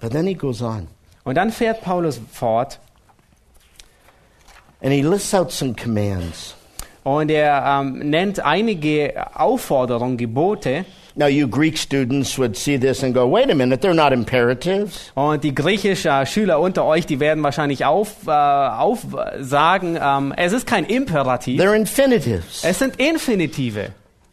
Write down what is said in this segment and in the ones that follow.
But then he goes on Und dann fährt Paulus fort and he lists out some commands. und er ähm, nennt einige Aufforderungen, Gebote. Now, you Greek students would see this and go, wait a minute, they're not imperatives. Und die griechischen Schüler unter euch, die werden wahrscheinlich auf, äh, auf sagen, ähm, es ist kein Imperativ, They're infinitives. es sind Infinitive.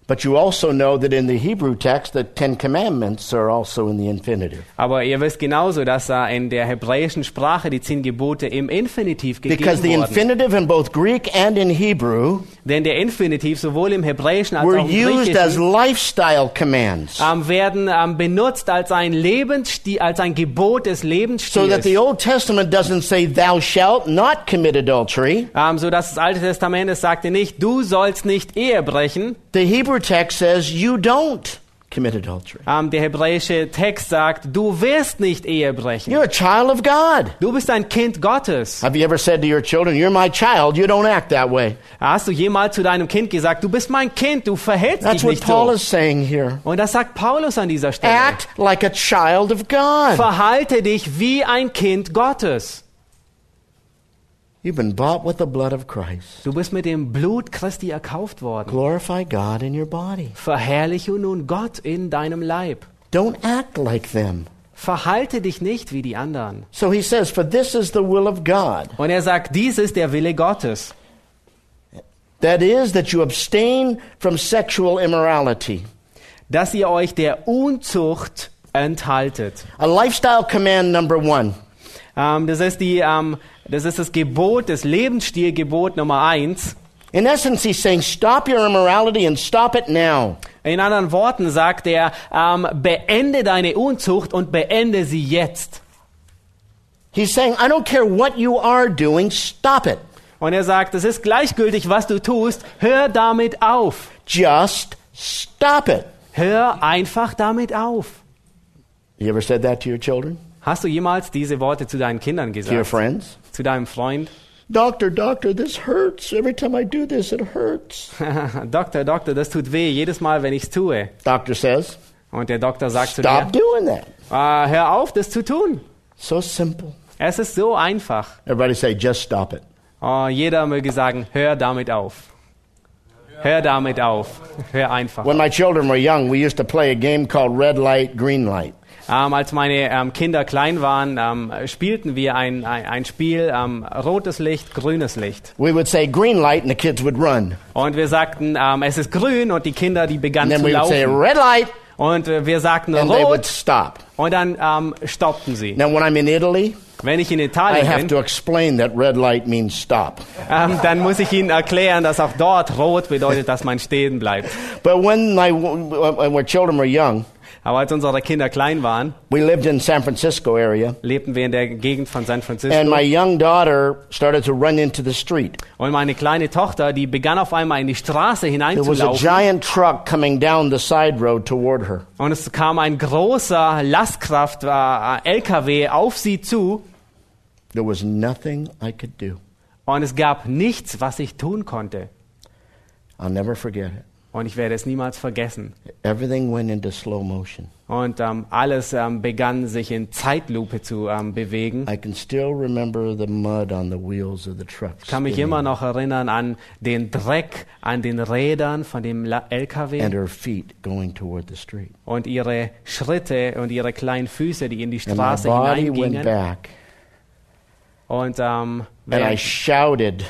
But you also know that in the Hebrew text, the Ten Commandments are also in the infinitive. Aber ihr wisst genauso, dass äh, in der hebräischen Sprache die zehn Gebote im Infinitiv Because gegeben the wurden. infinitive in both Greek and in Hebrew Denn der Infinitiv sowohl im Hebräischen als were auch im used as Griechischen lifestyle commands. ähm, werden ähm, benutzt als ein Lebensstil, als ein Gebot des So Lebensstils. that the Old Testament doesn't say, thou shalt not commit adultery. ähm, so dass das Alte Testament es sagte nicht, du sollst nicht Ehe brechen. The Hebrew text says, you don't commit adultery. Ähm, der hebräische Text sagt, du wirst nicht Ehe brechen. You're a child of God. Du bist ein Kind Gottes. Have you ever said to your children, You're my child, you don't act that way? Hast du jemals zu deinem Kind gesagt, du bist mein Kind, du verhältst That's dich what nicht Paul so? is saying here. Und das sagt Paulus an dieser Stelle. Act like a child of God. Verhalte dich wie ein Kind Gottes. You've been bought with the blood of Christ. Du bist mit dem Blut Christi erkauft worden. Glorify God in your body. Verherrliche nun Gott in deinem Leib. Don't act like them. Verhalte dich nicht wie die anderen. So he says, For this is the will of God. Und er sagt, dies ist der Wille Gottes. That is, that you abstain from sexual immorality. dass ihr euch der Unzucht enthaltet. A lifestyle command number one. Ähm, das, ist die, ähm, das ist das Gebot, das Lebensstilgebot Nummer eins. In essence, he's saying, Stop your immorality and stop it now. In anderen Worten sagt er, ähm, beende deine Unzucht und beende sie jetzt. He's saying, I don't care what you are doing, stop it. Und er sagt, es ist gleichgültig, was du tust, hör damit auf. Just stop it. Hör einfach damit auf. You ever said that to your children? Hast du jemals diese Worte zu deinen Kindern To your gesagt? friends? Zu deinem Freund? Doctor, doctor, this hurts. Every time I do this, it hurts. Doktor, Doktor, das tut weh, jedes Mal, wenn ich es tue. Doctor says, Und der Doktor sagt zu Stop dir, doing that. äh, hör auf, das zu tun. So simple. Es ist so einfach. Everybody say, just stop it. Oh, jeder möge sagen, hör damit auf. Hör damit auf. Hör einfach. When my children were young, we used to play a game called Red Light, Green Light. Ähm, als meine ähm, Kinder klein waren, ähm, spielten wir ein, ein, ein Spiel, ähm, rotes Licht, grünes Licht. We would say green light and the kids would run. Und wir sagten, ähm, es ist grün und die Kinder, die And begannen then zu would say laufen. red light Und äh, wir sagten and they would rot stop. und dann ähm, stoppten sie. Now, when I'm in Italy, Wenn ich in I Italien have bin, to explain that red light means stop. ähm, dann muss ich ihnen erklären, dass auch dort rot bedeutet, dass man stehen bleibt. But when my when children were young, Aber als unsere Kinder klein waren, we lived in San Francisco area, lebten wir in der Gegend von San Francisco. and my young daughter started to run into the street. Und meine kleine Tochter, die begann auf einmal in die Straße There was a hineinzulaufen. giant truck coming down the side road toward her. Und es kam ein großer Lastkraft äh, LKW auf sie zu. There was nothing I could do. Und es gab nichts, was ich tun konnte. I'll never forget it. Und ich werde es niemals vergessen. Everything went into slow motion. Und ähm, alles ähm, begann sich in Zeitlupe zu ähm, bewegen. I can still remember the mud on the wheels of the truck. Ich kann mich immer noch erinnern an den Dreck an den Rädern von dem LKW and her feet going toward the street. und ihre Schritte und ihre kleinen Füße, die in die And my Straße body went hineingingen. back Und, ähm, And I shouted,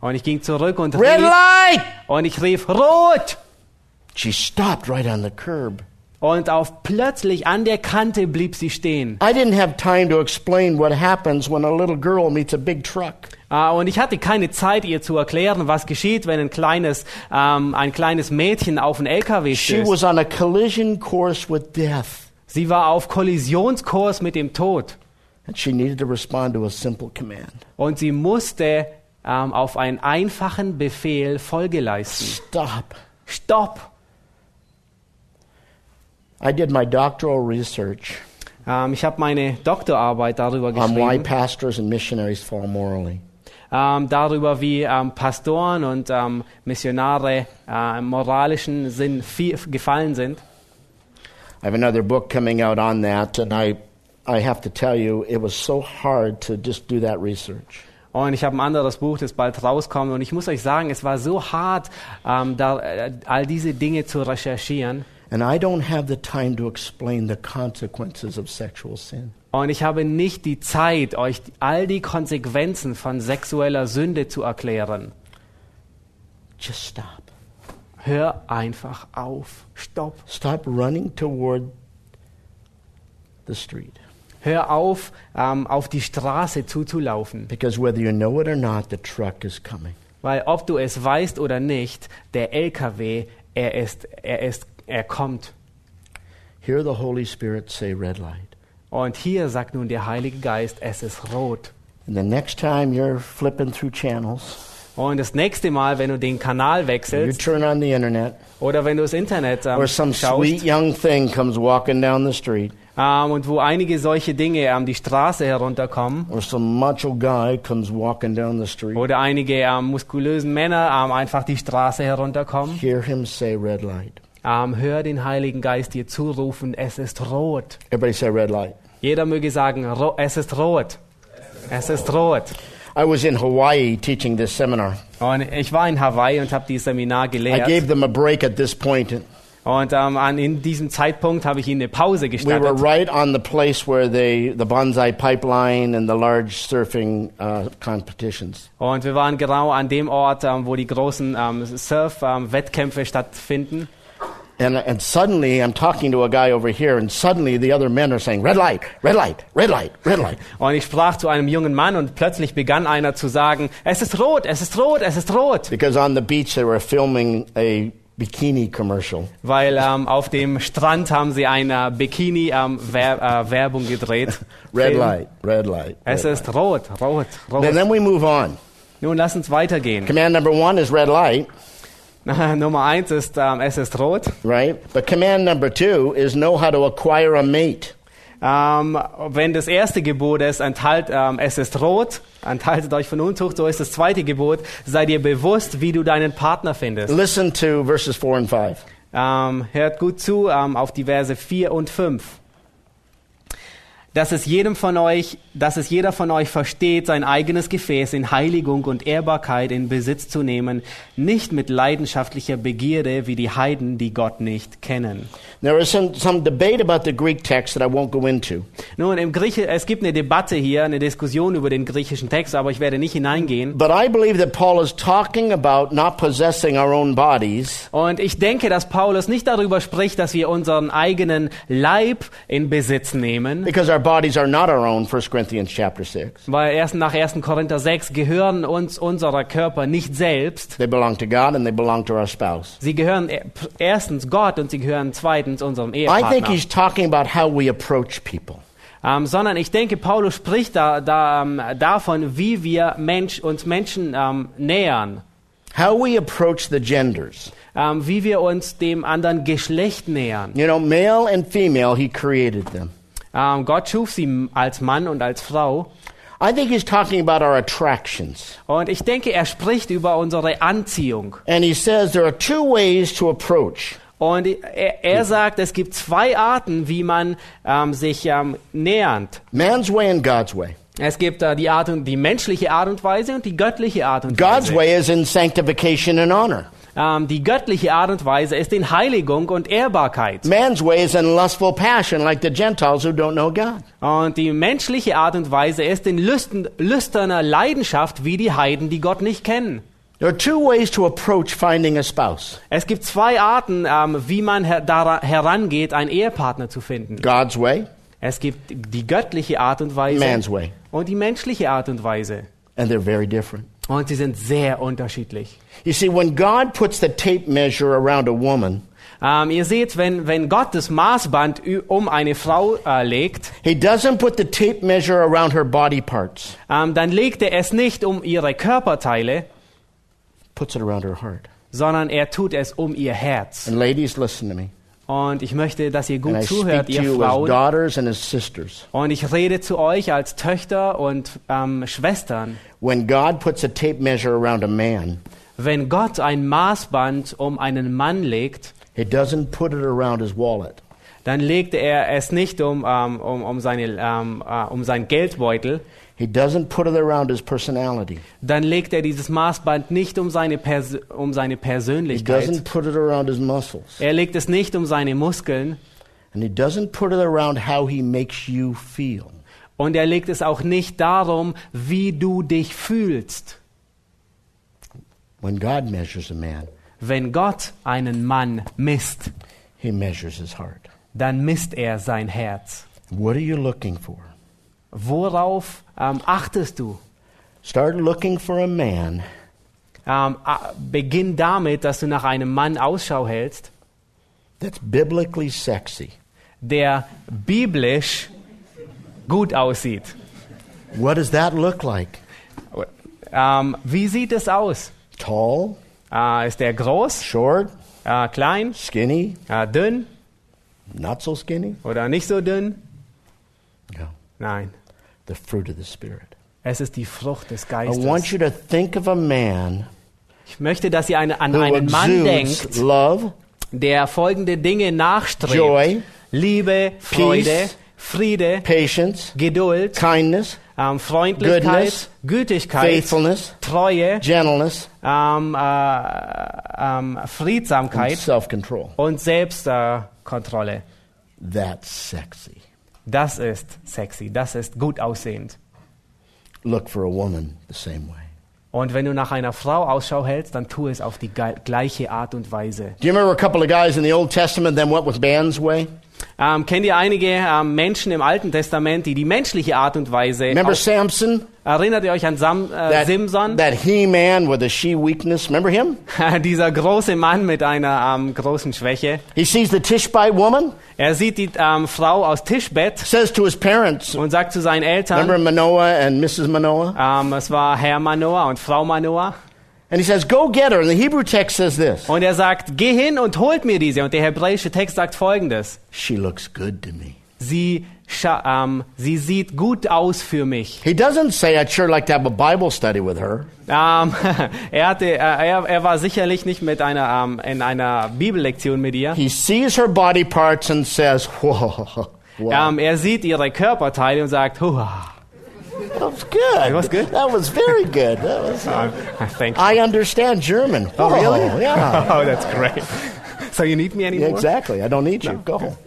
und ich ging zurück und Red rief, light! und ich rief rot. She stopped right on the curb. Und auf plötzlich an der Kante blieb sie stehen. I didn't have time to explain what happens when a little girl meets a big truck. Ah, und ich hatte keine Zeit, ihr zu erklären, was geschieht, wenn ein kleines, ähm, ein kleines Mädchen auf einen LKW She stößt. was on a collision course with death, Sie war auf Kollisionskurs mit dem Tod. and she needed to respond to a simple command Und sie musste ähm, auf einen einfachen Befehl Folge leisten. Stop. Stopp! I did my doctoral research Ähm, ich habe meine Doktorarbeit darüber on why geschrieben, pastors and missionaries fall morally. ähm, darüber, wie ähm, Pastoren und ähm, Missionare äh, im moralischen Sinn viel, gefallen sind. I have another book coming out on that, and I, I have to tell you, it was so hard to just do that research. Und ich habe ein anderes Buch, das bald rauskommt. Und ich muss euch sagen, es war so hart, ähm, da, äh, all diese Dinge zu recherchieren. And I don't have the time to explain the consequences of sexual sin. Und ich habe nicht die Zeit, euch all die Konsequenzen von sexueller Sünde zu erklären. Just stop. Hör einfach auf. Stopp. Stop running toward the street. Hör auf, ähm, auf die Straße zuzulaufen. Because whether you know it or not, the truck is coming. Weil ob du es weißt oder nicht, der LKW, er ist, er ist, er kommt. Hear the Holy Spirit say red light. Und hier sagt nun der Heilige Geist, es ist rot. And the next time you're flipping through channels, Und das nächste Mal, wenn du den Kanal you wechselst turn on the internet, oder wenn du das Internet ähm, or some schaust sweet young thing comes walking down the street, ähm, und wo einige solche Dinge ähm, die Straße herunterkommen or some macho guy comes walking down the street, oder einige ähm, muskulösen Männer ähm, einfach die Straße herunterkommen, hear him say red light. Ähm, hör den Heiligen Geist dir zurufen, es ist rot. Everybody say red light. Jeder möge sagen, es ist rot. Es ist rot. I was in Hawaii teaching this seminar. Und ich war in Hawaii und habe dieses Seminar I gelehrt. gave them a break at this point. Und ähm, an, in diesem Zeitpunkt habe ich ihnen eine Pause We were gestattet. right on the place where they, the bonsai pipeline and the large surfing uh, competitions. Und wir waren genau an dem Ort, ähm, wo die großen ähm, Surf-Wettkämpfe stattfinden. And, and suddenly, I'm talking to a guy over here, and suddenly the other men are saying, red light, red light, red light, red light. Und ich sprach zu einem jungen Mann und plötzlich begann einer zu sagen, es ist rot, es ist rot, es ist rot. Because on the beach they were filming a bikini commercial. Weil ähm, auf dem Strand haben sie eine Bikini-Werbung gedreht. Red Film. light, red light. Es red ist rot, rot, light. And rot. then we move on. Nun lass uns weitergehen. Command number one is red light, Nummer eins ist, ähm, es ist rot. right? But command number two is know how to acquire a mate. Ähm, wenn das erste Gebot ist, enthalt, ähm, es ist rot, enthaltet euch von Unzucht, so ist das zweite Gebot, sei dir bewusst, wie du deinen Partner findest. Listen to verses four and five. Ähm, hört gut zu auf die Verse 4 und 5. Dass es jedem von euch, dass es jeder von euch versteht, sein eigenes Gefäß in Heiligung und Ehrbarkeit in Besitz zu nehmen, nicht mit leidenschaftlicher Begierde wie die Heiden, die Gott nicht kennen. There is some, some debate about the Greek text that I won't go into. Nun, im Grieche, es gibt eine Debatte hier, eine Diskussion über den griechischen Text, aber ich werde nicht hineingehen. But I believe that Paul is talking about not possessing our own bodies, Und ich denke, dass Paulus nicht darüber spricht, dass wir unseren eigenen Leib in Besitz nehmen, because our bodies are not our own, 1 Corinthians chapter 6. weil erst nach 1. Korinther 6 gehören uns unsere Körper nicht selbst. They belong to God and they belong to our spouse. Sie gehören er- erstens Gott und sie gehören zweitens unserem I think Ehepartner. he's talking about how we approach people. Ähm, sondern ich denke, Paulus spricht da, da, ähm, davon, wie wir Mensch, uns Menschen ähm, nähern, How we approach the genders. wie wir uns dem anderen Geschlecht nähern. You know, male and female, he created them. Ähm, Gott schuf sie als Mann und als Frau. I think he's talking about our attractions. Und ich denke, er spricht über unsere Anziehung. And he says there are two ways to approach. Und er, er sagt, es gibt zwei Arten, wie man ähm, sich ähm, nähernt. Man's way and God's way. Es gibt äh, die, Art und, die menschliche Art und Weise und die göttliche Art und God's Weise. way is in sanctification and honor. Ähm, die göttliche Art und Weise ist in Heiligung und Ehrbarkeit. Man's way is in lustful passion, like the Gentiles who don't know God. Und die menschliche Art und Weise ist in lüsten, lüsterner Leidenschaft wie die Heiden, die Gott nicht kennen. There are two ways to approach finding a spouse Es gibt zwei Arten, ähm, wie man her herangeht, einen Ehepartner zu finden. God's way, Es gibt die göttliche Art und Weise man's way. und die menschliche Art und Weise. And they're very different. Und sie sind sehr unterschiedlich. You see, when God puts the tape measure around a woman, Ähm, ihr seht, wenn, wenn Gott das Maßband um eine Frau äh, legt, He doesn't put the tape measure around her body parts, ähm, dann legt er es nicht um ihre Körperteile, puts it around her heart. sondern er tut es um ihr Herz. And ladies, listen to me. Und ich möchte, dass ihr gut zuhört, ihr Frauen. Und ich rede zu euch als Töchter und ähm, Schwestern. When God puts a tape measure around a man, Wenn Gott ein Maßband um einen Mann legt, He doesn't put it around his wallet. Dann legt er es nicht um, ähm, um, um, seine, ähm, äh, um seinen Geldbeutel, He doesn't put it around his personality. dann legt er dieses Maßband nicht um seine, Pers um seine He Persönlichkeit. doesn't put it around his muscles. Er legt es nicht um seine Muskeln And he doesn't put it around how he makes you feel. und er legt es auch nicht darum, wie du dich fühlst. When God measures a man, Wenn Gott einen Mann misst, he measures his heart. Dann misst er sein Herz. What are you looking for? Worauf ähm, achtest du? Start looking for a man Ähm, beginn damit, dass du nach einem Mann Ausschau hältst, that's biblically sexy. der biblisch gut aussieht. What does that look like? Ähm, wie sieht es aus? Tall, Äh, ist der groß, short, äh, klein, skinny, äh, dünn not so skinny? oder nicht so dünn? No. Nein, The fruit of the Spirit. es ist die Frucht des I want Geistes. you to think of a man Ich möchte, dass ihr eine, an einen Mann denkt, love, der folgende Dinge nachstrebt. Joy, Liebe, Freude, Peace, Friede, patience, Geduld, kindness, ähm, Freundlichkeit, Goodness, Gütigkeit, faithfulness, Treue, gentleness, ähm, äh, ähm, and Friedsamkeit und Selbstkontrolle. Äh, Kontrolle. That's sexy. das ist sexy, das ist gut aussehend. Look for a woman the same way. Und wenn du nach einer Frau Ausschau hältst, dann tu es auf die gleiche Art und Weise. Do you remember a couple of guys in the Old Testament that went with man's way? Ähm, kennt ihr einige ähm, Menschen im Alten Testament, die die menschliche Art und Weise Remember Samson? Erinnert ihr euch an Sam, äh, That, Simson? that he-man with a she-weakness. Remember him? Dieser große Mann mit einer ähm, großen Schwäche. He sees the Tishbite woman, Er sieht die ähm, Frau aus Tischbett says to his parents, und sagt zu seinen Eltern, remember Manoah and Mrs. Manoah? ähm, es war Herr Manoah und Frau Manoah. And he says, go get her. And the Hebrew text says this. Und er sagt, geh hin und holt mir diese. Und der hebräische Text sagt folgendes. She looks good to me. Sie, scha- ähm, sie sieht gut aus für mich. He doesn't say, I'd sure like to have a Bible study with her. Ähm, er, hatte, er, er war sicherlich nicht mit einer, ähm, in einer Bibellektion mit ihr. He sees her body parts and says, whoa. Wow. Er sieht ihre Körperteile und sagt, Hua. That was good. was good? That was very good. That was, um, Thank you. I understand German. Oh, really? Oh, yeah. Oh, that's great. So you need me Yeah, anymore? exactly. I don't need you. Go home.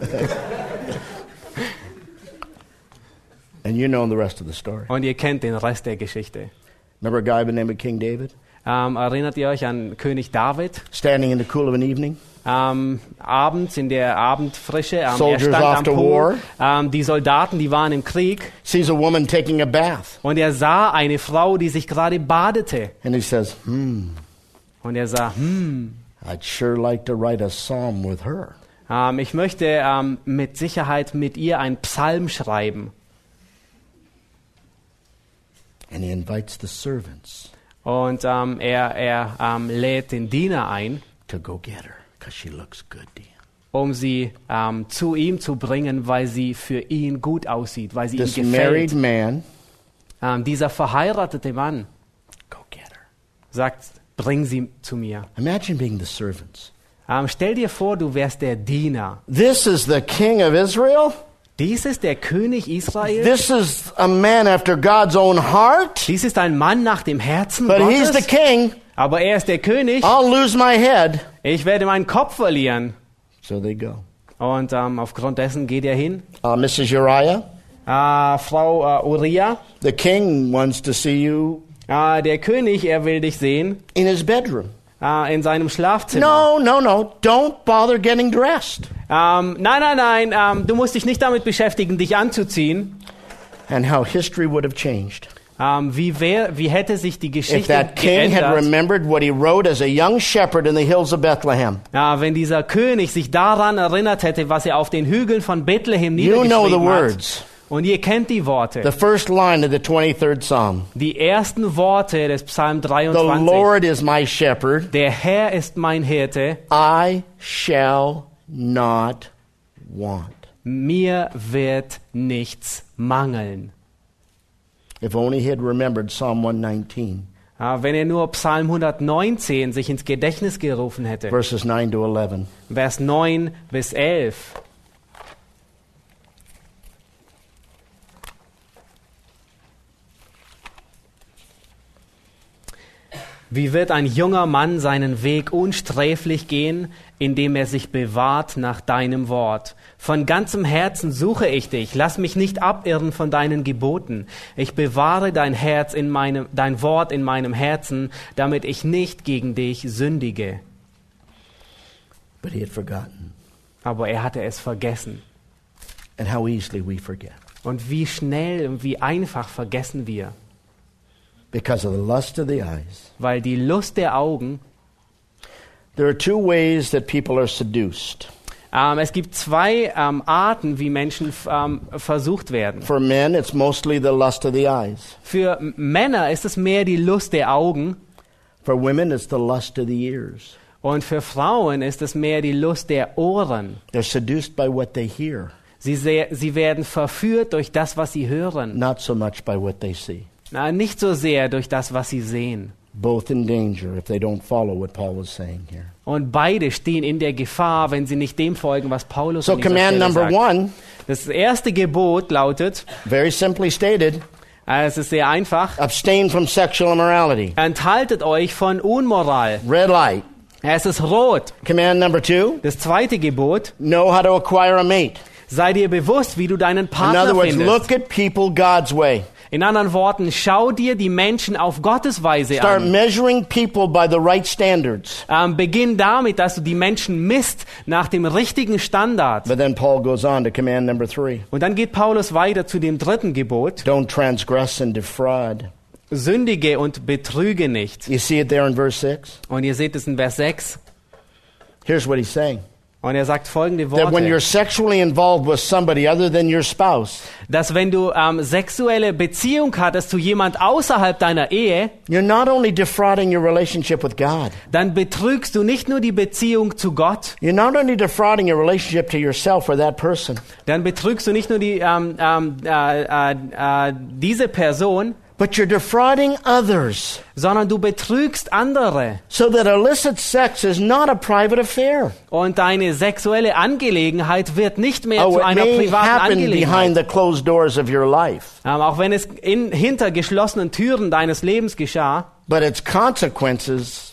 and you know the rest of the story. Und ihr kennt den Rest der Geschichte. Remember a guy by the name of King David? Ähm, erinnert ihr euch an König David? Standing in the cool of an evening? Ähm, abends in der Abendfrische, ähm, er Soldiers stand off am Pool. Ähm, die Soldaten, die waren im Krieg. Sees a woman taking a bath. Und er sah eine Frau, die sich gerade badete. And he says, hmm, Und er sah, hm, I'd sure like to write a psalm with her. ähm, ich möchte ähm, mit Sicherheit mit ihr einen Psalm schreiben. And he invites the servants Und ähm, er, er ähm, lädt den Diener ein, to go get her because she looks good to him. um sie ähm, zu ihm zu bringen, weil sie für ihn gut aussieht, weil sie This ihm married gefällt. man, Ähm, dieser verheiratete Mann go get her. sagt, bring sie zu mir. Imagine being the servants. Ähm, stell dir vor, du wärst der Diener. This is the king of Israel? Dies ist der König Israel. This is a man after God's own heart, Dies ist ein Mann nach dem Herzen but he's the Gottes. king. Aber er ist der König. I'll lose my head. Ich werde meinen Kopf verlieren. So they go. Und ähm, aufgrund dessen geht er hin. Uh, Mrs. Uriah, Äh, Frau äh, Uriah, the king wants to see you äh, der König, er will dich sehen in his bedroom. äh, in seinem Schlafzimmer. No, no, no. Don't bother getting dressed. Ähm, nein, nein, nein, ähm, du musst dich nicht damit beschäftigen, dich anzuziehen. And how history would have changed. Ähm, wie, wär, wie hätte sich die If Geschichte that king had geändert, remembered what he wrote as a young shepherd in the hills of Bethlehem. ja, wenn dieser König sich daran erinnert hätte, was er auf den Hügeln von Bethlehem You know the niedergeschrieben hat. words. Und ihr kennt die Worte. The first line of the 23rd Psalm. die ersten Worte des Psalm The 23. Lord is my shepherd. Der Herr ist mein Hirte, I shall not want. mir wird nichts mangeln. If only he had remembered Psalm 119, Ja, wenn er nur Psalm 119 sich ins Gedächtnis gerufen hätte. verses 9 to 11. Vers 9 bis 11. Wie wird ein junger Mann seinen Weg unsträflich gehen, indem er sich bewahrt nach deinem Wort? Von ganzem Herzen suche ich dich, lass mich nicht abirren von deinen Geboten. Ich bewahre dein Herz in meinem, dein Wort in meinem Herzen, damit ich nicht gegen dich sündige. But he had forgotten. Aber er hatte es vergessen. And how easily we forget. Und wie schnell und wie einfach vergessen wir. Because of the lust of the eyes. Weil die Lust der Augen, There are two ways that people are seduced. ähm, es gibt zwei ähm, Arten, wie Menschen f- ähm, versucht werden. For men, it's mostly the lust of the eyes. Für Männer ist es mehr die Lust der Augen For women, it's the lust of the ears. und für Frauen ist es mehr die Lust der Ohren. They're seduced by what they hear, Sie, sie werden verführt durch das, was sie hören, not so much by what they see. Na, nicht so sehr durch das, was sie sehen. Both in danger if they don't follow what Paul was saying here. Und beide stehen in der Gefahr, wenn sie nicht dem folgen, was Paulus So, command number sagt. one, Das erste Gebot lautet, very simply stated, äh, es ist sehr einfach, abstain from sexual immorality. Enthaltet euch von Unmoral. Red light. Es ist rot. Command number two, Das zweite Gebot, know how to acquire a mate. sei dir bewusst, wie du deinen In Partner other words, findest. look at people God's way. In anderen Worten, schau dir die Menschen auf Gottes Weise Start an. measuring people by the right standards. Ähm, beginn damit, dass du die Menschen misst nach dem richtigen Standard. But then Paul goes on to command number three Und dann geht Paulus weiter zu dem dritten Gebot. don't transgress and defraud. Sündige und betrüge nicht. You see it there in verse 6? Und ihr seht es in Vers 6. Here's what he's saying Und er sagt folgende that when you're Worte. sexually involved with somebody other than your spouse, Dass wenn du ähm, sexuelle Beziehung hattest zu jemand außerhalb deiner Ehe, you're not only defrauding your relationship with God, dann betrügst du nicht nur die Beziehung zu Gott, you're not only defrauding your relationship to yourself or that person, dann betrügst du nicht nur die, ähm, ähm, äh, äh, äh, diese Person, but you're defrauding others sondern du betrügst andere. so that illicit sex is not a private affair. Und deine sexuelle Angelegenheit wird nicht mehr Oh, zu einer privaten happen behind Angelegenheit. the closed doors of your life, Ähm, auch wenn es in, hinter geschlossenen Türen deines Lebens geschah, but its consequences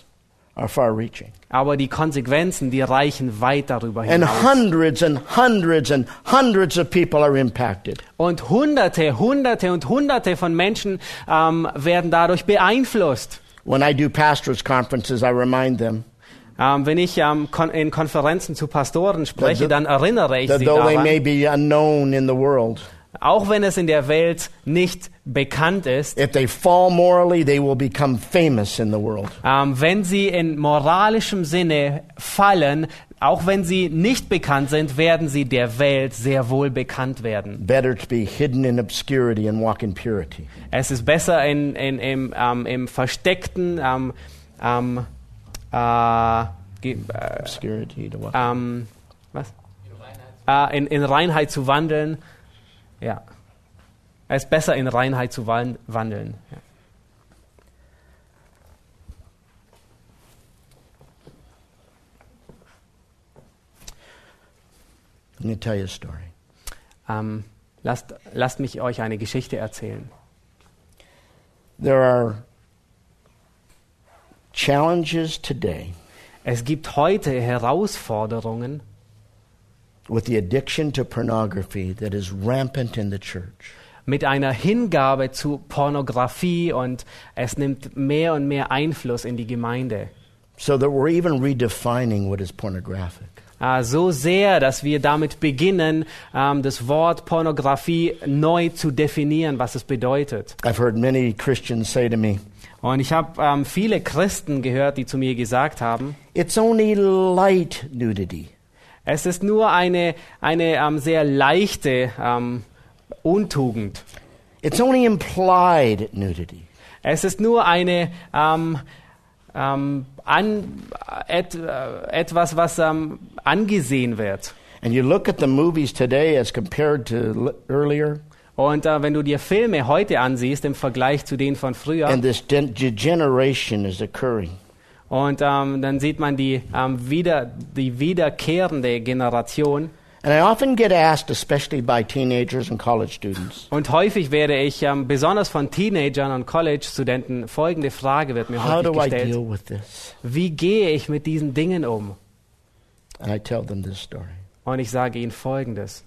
are far reaching. aber die Konsequenzen, die reichen weit darüber And hinaus. hundreds and hundreds and hundreds of people are impacted. Und Hunderte, Hunderte und Hunderte von Menschen ähm, werden dadurch beeinflusst. When I do pastors' conferences, I remind them Ähm, wenn ich ähm, kon in Konferenzen zu Pastoren spreche, That- dann erinnere ich that sie though they daran, may be unknown in the world, auch wenn es in der Welt nicht bekannt ist, if they fall morally, they will become famous in the world. ähm, wenn sie in moralischem Sinne fallen, auch wenn sie nicht bekannt sind, werden sie der Welt sehr wohl bekannt werden. Better to be hidden in obscurity and walk in purity. Es ist besser in, in, im, ähm, im versteckten, ähm, ähm, äh, äh, ähm, was? Äh, in, in Reinheit zu wandeln. Ja. Es ist besser, in Reinheit zu wan- wandeln. Ja. Let me tell you a story. Ähm, lasst, lasst mich euch eine Geschichte erzählen. There are challenges today Es gibt heute Herausforderungen with the addiction to pornography that is rampant in the church. mit einer Hingabe zu Pornografie und es nimmt mehr und mehr Einfluss in die Gemeinde. So that we're even redefining what is pornographic. Äh, so sehr, dass wir damit beginnen, ähm, das Wort Pornografie neu zu definieren, was es bedeutet. I've heard many Christians say to me, Und ich habe ähm, viele Christen gehört, die zu mir gesagt haben, it's only light nudity. Es ist nur eine, eine ähm, sehr leichte ähm, Untugend. It's only implied nudity. Es ist nur eine ähm, ähm, an, et, äh, etwas, was ähm, angesehen wird. And you look at the movies today as compared to earlier, Und äh, wenn du dir Filme heute ansiehst im Vergleich zu denen von früher, and this de- degeneration is occurring. Und ähm, dann sieht man die, ähm, wieder, die wiederkehrende Generation. And I often get asked, especially by teenagers and college students, Und häufig werde ich, ähm, besonders von Teenagern und College-Studenten, folgende Frage wird mir how häufig do I gestellt. deal with this? Wie gehe ich mit diesen Dingen um? And I tell them this story. Und ich sage ihnen Folgendes.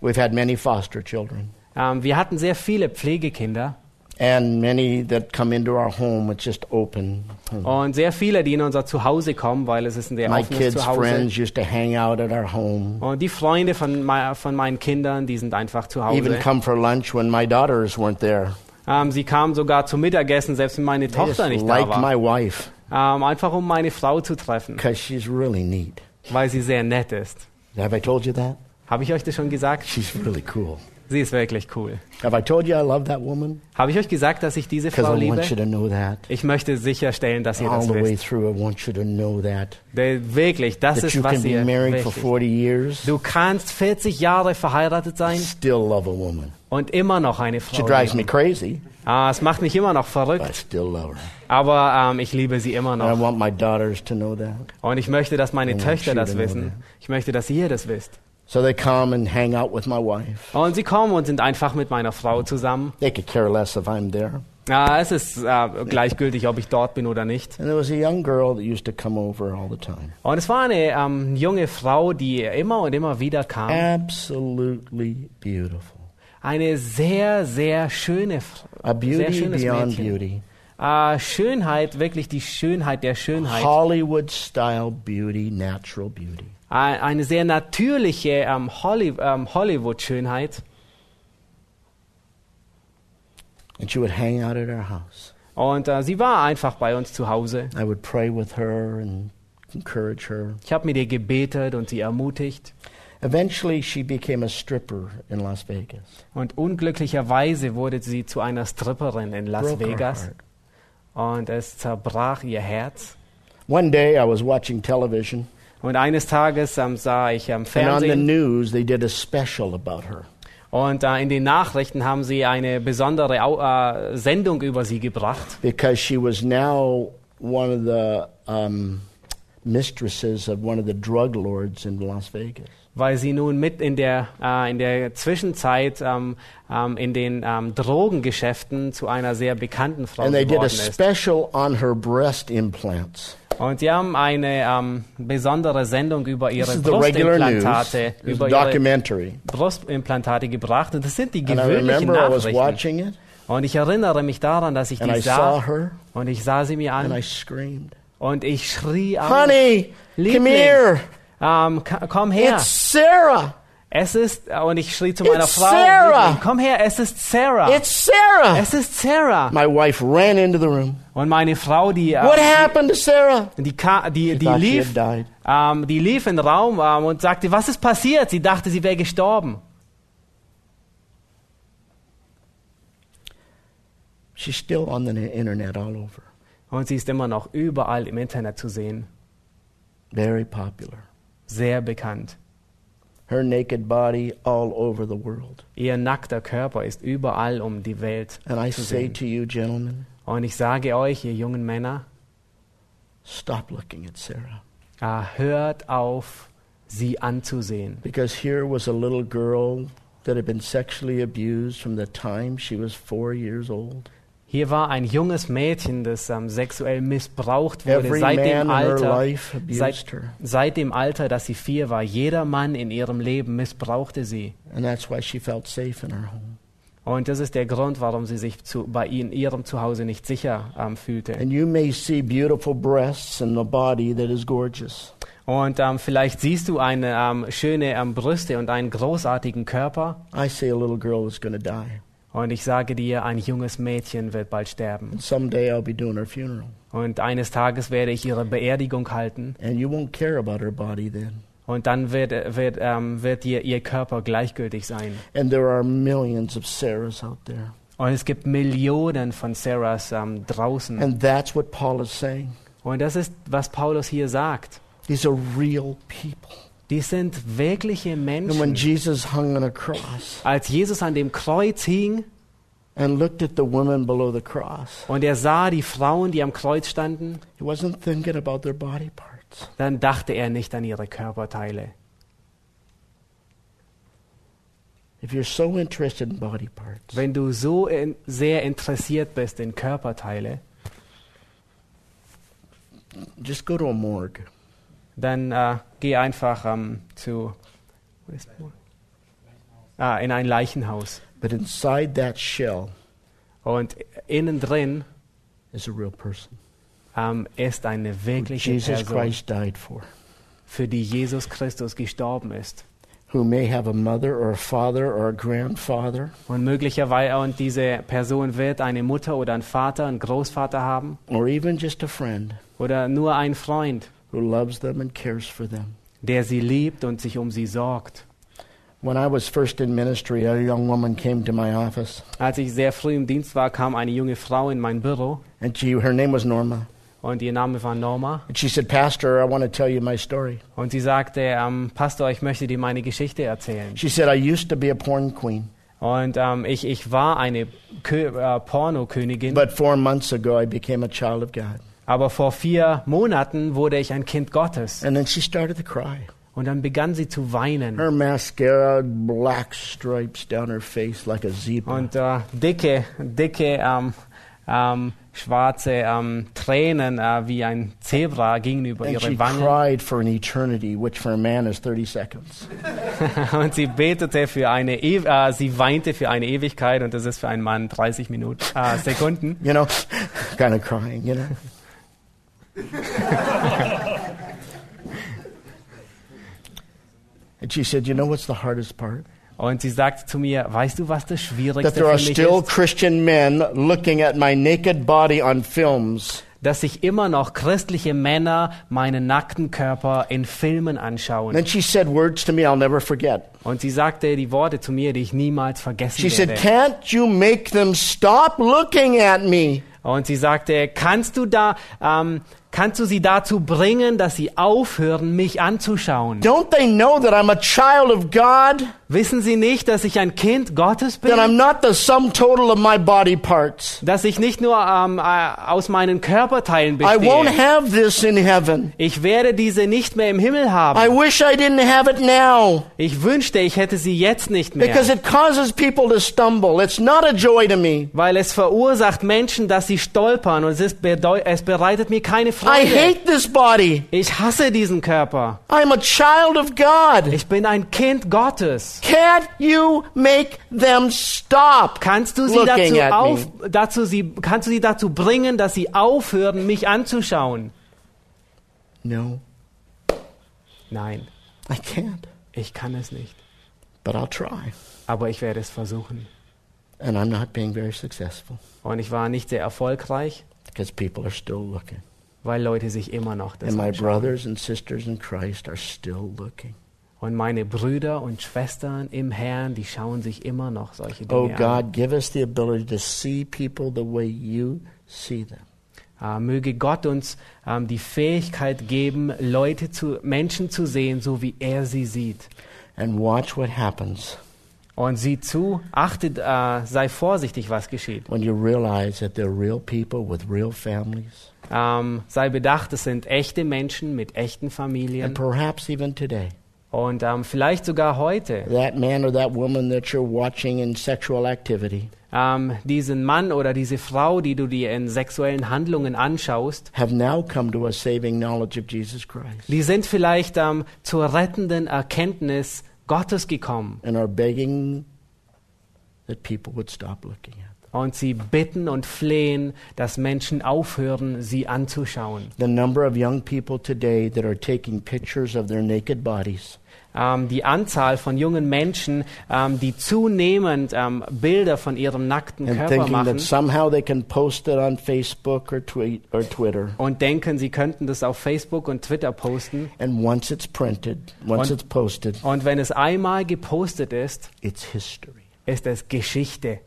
We've had many foster children, Ähm, wir hatten sehr viele Pflegekinder and many that come into our home, it's just open. und sehr viele, die in unser Zuhause kommen, weil es ist ein sehr My offenes kids' Zuhause. friends used to hang out at our home, Und die Freunde von, von meinen Kindern, die sind einfach zu even Hause. come for lunch when my daughters weren't there. Ähm, sie kamen sogar zum Mittagessen, selbst wenn meine They Tochter nicht da war. my wife Ähm, einfach um meine Frau zu treffen, because she's really neat. weil sie sehr nett ist. Have I told you that? Habe ich euch das schon gesagt? She's really cool. Sie ist wirklich cool. Have I told you I love that woman? Habe ich euch gesagt, dass ich diese Frau I liebe? want you to know that. Ich möchte sicherstellen, dass ihr All das the way wisst. through, I want you to know that. Wirklich, das That ist, you can was be ihr married for wirklich. 40 years, Du kannst 40 Jahre verheiratet sein still love a woman. und immer noch eine She Frau drives me lieben. crazy, Ah, es macht mich immer noch but I verrückt, still love her. aber ähm, ich liebe sie immer And I noch. want my daughters to know that. Und ich möchte, dass meine I want Töchter you das know wissen. that. Ich möchte, dass ihr das wisst. So they come and hang out with my wife. Und sie kommen und sind einfach mit meiner Frau zusammen. They could care less if I'm there. Ja, es ist äh, gleichgültig, ob ich dort bin oder nicht. And there was a young girl that used to come over all the time. Und es war eine ähm, junge Frau, die immer und immer wieder kam. Absolutely beautiful. Eine sehr, sehr schöne, A sehr beauty schönes beyond Mädchen. beauty. Äh, Schönheit, wirklich die Schönheit der Schönheit. Hollywood style beauty, natural beauty. Ein- Eine sehr natürliche ähm, ähm, Hollywood-Schönheit. And she would hang out at our house. Und äh, sie war einfach bei uns zu Hause. I would pray with her and encourage her. Ich habe mit ihr gebetet und sie ermutigt. Eventually, she became a stripper in Las Vegas. Und unglücklicherweise wurde sie zu einer Stripperin in Las Broke Vegas. Und es zerbrach ihr Herz. One day, I was watching television, Und eines Tages ähm, sah ich am and on the Fernsehen news, they did a special about her. und äh, in den Nachrichten haben sie eine besondere Au äh, Sendung über sie gebracht, because she was now one of the um, mistresses of one of the drug lords in Las Vegas. weil sie nun mit in der, äh, in der Zwischenzeit ähm, ähm, in den ähm, Drogengeschäften zu einer sehr bekannten Frau And they did a geworden ist. special on her breast implants. Und sie haben eine ähm, besondere Sendung über ihre news. Brustimplantate, über ihre. Brustimplantate gebracht. Und das sind die And I gewöhnlichen Nachrichten. Und ich erinnere mich daran, dass ich and die I sah her, und ich sah sie mir and I an screamed, und ich schrie an, Honey, Liebling. come here. ähm, ka- komm her. It's Sarah. Es ist, und ich schrie zu meiner It's Frau, Sarah. Komm her, es ist Sarah. It's Sarah. es ist Sarah. My wife ran into the room. Und meine Frau, die, äh, What happened to Sarah? die, die, die, lief, ähm, die lief in den Raum ähm, und sagte, was ist passiert? Sie dachte, sie wäre gestorben. She's still on the internet all over. Und sie ist immer noch überall im Internet zu sehen. Very popular. Sehr bekannt. Her naked body all over the world. Ihr nackter Körper ist überall um die Welt And I zu say sehen. to you, gentlemen, Und ich sage euch, ihr jungen Männer, stop looking at Sarah. ah, hört auf, sie anzusehen. Because here was a little girl that had been sexually abused from the time she was four years old. Hier war ein junges Mädchen, das ähm, sexuell missbraucht wurde Every seit dem Alter, seit, seit dem Alter, dass sie vier war. Jeder Mann in ihrem Leben missbrauchte sie. And that's why she felt safe in her home. Und das ist der Grund, warum sie sich zu, bei in ihrem Zuhause nicht sicher ähm, fühlte. And you may see beautiful breasts and a body that is gorgeous. Und ähm, vielleicht siehst du eine ähm, schöne ähm, Brüste und einen großartigen Körper. I say a little girl is going to die. Und ich sage dir, ein junges Mädchen wird bald sterben. Someday I'll be doing her funeral. Und eines Tages werde ich ihre Beerdigung halten. And you won't care about her body then. Und dann wird, wird, ähm, wird ihr, ihr Körper gleichgültig sein. And there are millions of Sarahs out there. Und es gibt Millionen von Sarahs ähm, draußen. And that's what Paul is saying. Und das ist, was Paulus hier sagt. These are real people. Die sind wirkliche And when Menschen. Jesus hung on a cross Als Jesus an dem Kreuz hing and looked at the women below the cross, und er sah die Frauen, die am Kreuz standen, he wasn't thinking about their body parts. dann dachte er nicht an ihre Körperteile. If you're so interested in body parts, Wenn du so in, sehr interessiert bist in Körperteile, just go to a morgue. Dann äh, geh einfach ähm, zu ah, in ein Leichenhaus. But inside that shell Und innen drin is a real person. ähm, ist eine wirkliche Jesus Person, Christ died for. für die Jesus Christus gestorben ist. Who may have a mother or a father or a grandfather Und möglicherweise und diese Person wird eine Mutter oder einen Vater, einen Großvater haben or even just a friend oder nur einen Freund, who loves them and cares for them. der sie liebt und sich um sie sorgt. When I was first in ministry, a young woman came to my office, Als ich sehr früh im Dienst war, kam eine junge Frau in mein Büro and she, her name was Norma. und ihr Name war Norma. And she said, Pastor, I want to tell you my story. Und sie sagte, ähm, Pastor, ich möchte dir meine Geschichte erzählen. She said, I used to be a porn queen, Und ähm, ich, ich war eine Kö äh, Pornokönigin, but four months ago I became a child of God. Aber vor vier Monaten wurde ich ein Kind Gottes. And then she started to cry. Und dann begann sie zu weinen. Her mascara, black stripes down her face like a zebra. Und äh, dicke, dicke, ähm, ähm, schwarze ähm, Tränen äh, wie ein Zebra gingen über And ihre Wangen. cried for an eternity, which for a man is 30 seconds. Und sie betete für eine, e äh, sie weinte für eine Ewigkeit und das ist für einen Mann 30 Minuten, äh, Sekunden. You know, kind of crying, you know. and she said, You know what's the hardest part? Und sie sagte zu mir, weißt du, was das That Schwierigste für mich still ist? Christian men looking at my naked body on films Dass sich immer noch christliche Männer meinen nackten Körper in Filmen anschauen. then she said words to me I'll never forget. Und sie sagte die Worte zu mir, die ich niemals vergessen She said, werde. Can't you make them stop looking at me? Und sie sagte, kannst du da, ähm, kannst du sie dazu bringen, dass sie aufhören, mich anzuschauen? Don't they know that I'm a child of God? Wissen sie nicht, dass ich ein Kind Gottes bin? That I'm not the sum total of my body parts? Dass ich nicht nur ähm, äh, aus meinen Körperteilen I won't bestehe. have this in heaven. Ich werde diese nicht mehr im Himmel I haben. wish I didn't have it now Ich wünschte, ich hätte sie jetzt nicht because mehr. it causes people to stumble. It's not a joy to me. Weil es verursacht Menschen, dass sie stolpern und es, ist es bereitet mir keine I Freude. hate this body. Ich hasse diesen Körper. I'm a child of God. Ich bin ein Kind Gottes. Can't you make them stop Kannst du sie dazu, auf, dazu, sie, kannst du sie dazu bringen, dass sie aufhören, mich anzuschauen? No, Nein, I can't. ich kann es nicht. But I'll try. Aber ich werde es versuchen. And I'm not being very successful Und ich war nicht sehr erfolgreich, because people are still looking. Weil Leute sich immer noch das And my brothers and sisters in Christ are still looking. Und meine Brüder und Schwestern im Herrn, die schauen sich immer noch solche Oh Dinge an. God, give us the ability to see people the way you see them. Äh, möge Gott uns ähm, die Fähigkeit geben, Leute zu, Menschen zu sehen, so wie er sie sieht. And watch what happens Und sieh zu, achtet, äh, sei vorsichtig, was geschieht. when you realize that they're real people with real families. Ähm, sei bedacht, es sind echte Menschen mit echten And Familien. perhaps even today, Und ähm, vielleicht sogar heute that man or that woman that you're watching in sexual activity ähm, diesen Mann oder diese Frau, die du dir in sexuellen Handlungen anschaust, have now come to a saving knowledge of Jesus Christ die sind vielleicht ähm, zur rettenden Erkenntnis Gottes gekommen and are begging that people would stop looking at und sie bitten und flehen, dass Menschen aufhören, sie anzuschauen. The number of young people today that are taking pictures of their naked bodies Ähm, die Anzahl von jungen Menschen, ähm, die zunehmend ähm, Bilder von ihrem nackten and Körper machen that somehow they can post it on Facebook or tweet or Twitter. und denken, sie könnten das auf Facebook und Twitter posten. And once it's printed, once Und- it's posted, Und wenn es einmal gepostet ist, it's history. ist es Geschichte.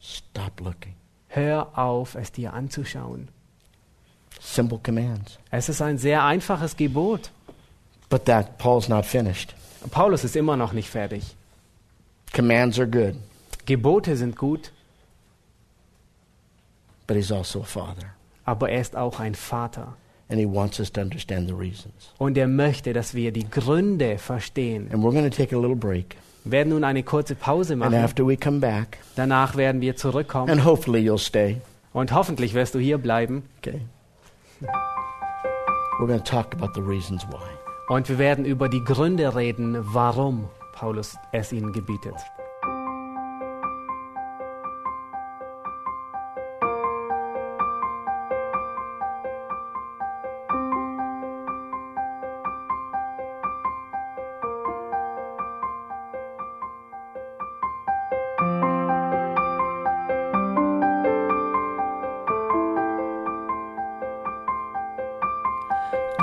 Stop looking. Hör auf, es dir anzuschauen. Simple commands. Es ist ein sehr einfaches Gebot. But that Paul's not finished. Paulus ist immer noch nicht fertig. Commands are good, Gebote sind gut, but he's also a father. aber er ist auch ein Vater. And he wants us to understand the reasons. Und er möchte, dass wir die Gründe verstehen. And we're going to take a little break. Wir werden nun eine kurze Pause And machen. after we come back, Danach werden wir zurückkommen. and hopefully you'll stay, Und hoffentlich wirst du hier bleiben. okay? We're going to talk about the reasons why. Und wir werden über die Gründe reden, warum Paulus es ihnen gebietet.